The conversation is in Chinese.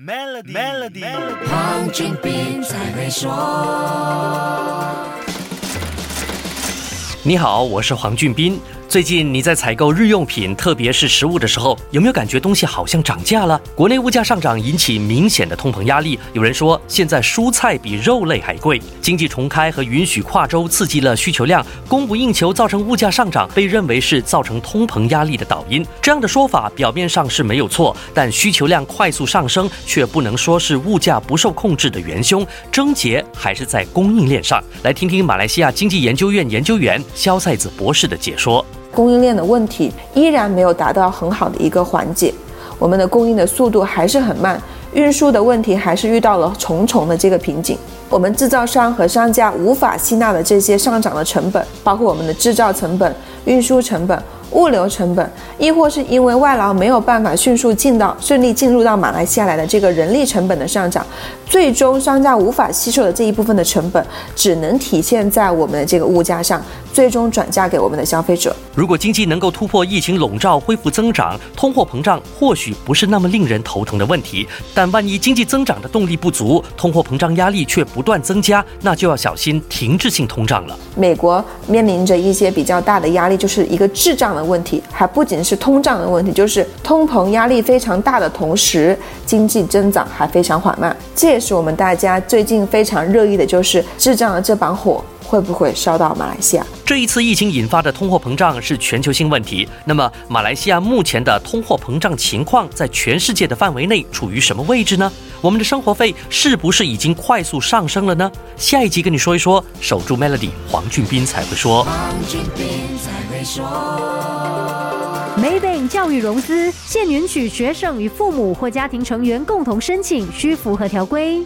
Melody，黄俊斌才会说。你好，我是黄俊斌。最近你在采购日用品，特别是食物的时候，有没有感觉东西好像涨价了？国内物价上涨引起明显的通膨压力。有人说，现在蔬菜比肉类还贵。经济重开和允许跨州刺激了需求量，供不应求造成物价上涨，被认为是造成通膨压力的导因。这样的说法表面上是没有错，但需求量快速上升却不能说是物价不受控制的元凶，症结还是在供应链上。来听听马来西亚经济研究院研究员肖赛子博士的解说。供应链的问题依然没有达到很好的一个缓解，我们的供应的速度还是很慢，运输的问题还是遇到了重重的这个瓶颈。我们制造商和商家无法吸纳的这些上涨的成本，包括我们的制造成本、运输成本。物流成本，亦或是因为外劳没有办法迅速进到、顺利进入到马来西亚来的这个人力成本的上涨，最终商家无法吸收的这一部分的成本，只能体现在我们的这个物价上，最终转嫁给我们的消费者。如果经济能够突破疫情笼罩，恢复增长，通货膨胀或许不是那么令人头疼的问题。但万一经济增长的动力不足，通货膨胀压力却不断增加，那就要小心停滞性通胀了。美国面临着一些比较大的压力，就是一个滞胀。的问题还不仅是通胀的问题，就是通膨压力非常大的同时，经济增长还非常缓慢。这也是我们大家最近非常热议的，就是滞胀的这把火会不会烧到马来西亚？这一次疫情引发的通货膨胀是全球性问题。那么，马来西亚目前的通货膨胀情况在全世界的范围内处于什么位置呢？我们的生活费是不是已经快速上升了呢？下一集跟你说一说。守住 Melody，黄俊斌才会说。Maybank 教育融资现允许学生与父母或家庭成员共同申请，需符合条规。